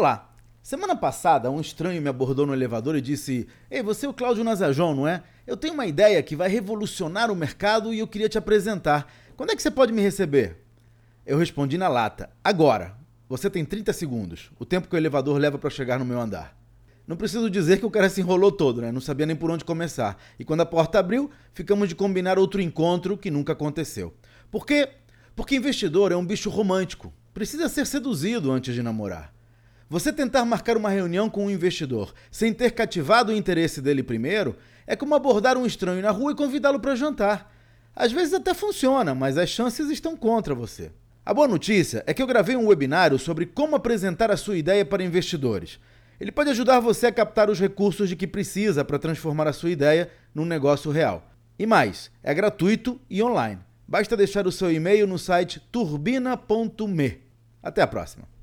Olá. Semana passada, um estranho me abordou no elevador e disse: Ei, você é o Cláudio Nazajon, não é? Eu tenho uma ideia que vai revolucionar o mercado e eu queria te apresentar. Quando é que você pode me receber? Eu respondi na lata: Agora. Você tem 30 segundos, o tempo que o elevador leva para chegar no meu andar. Não preciso dizer que o cara se enrolou todo, né? Não sabia nem por onde começar. E quando a porta abriu, ficamos de combinar outro encontro que nunca aconteceu. Por quê? Porque investidor é um bicho romântico. Precisa ser seduzido antes de namorar. Você tentar marcar uma reunião com um investidor sem ter cativado o interesse dele primeiro é como abordar um estranho na rua e convidá-lo para jantar. Às vezes até funciona, mas as chances estão contra você. A boa notícia é que eu gravei um webinário sobre como apresentar a sua ideia para investidores. Ele pode ajudar você a captar os recursos de que precisa para transformar a sua ideia num negócio real. E mais, é gratuito e online. Basta deixar o seu e-mail no site turbina.me. Até a próxima!